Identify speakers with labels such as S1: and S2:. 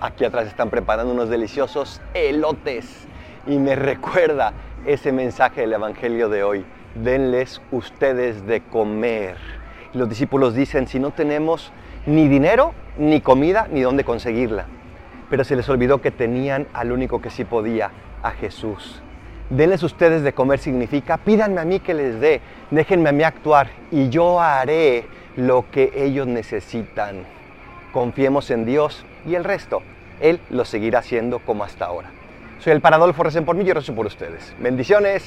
S1: Aquí atrás están preparando unos deliciosos elotes y me recuerda ese mensaje del Evangelio de hoy. Denles ustedes de comer. Los discípulos dicen, si no tenemos ni dinero, ni comida, ni dónde conseguirla. Pero se les olvidó que tenían al único que sí podía, a Jesús. Denles ustedes de comer significa, pídanme a mí que les dé, déjenme a mí actuar y yo haré lo que ellos necesitan. Confiemos en Dios y el resto, Él lo seguirá haciendo como hasta ahora. Soy el Paradolfo, recen por mí y rezo por ustedes. Bendiciones.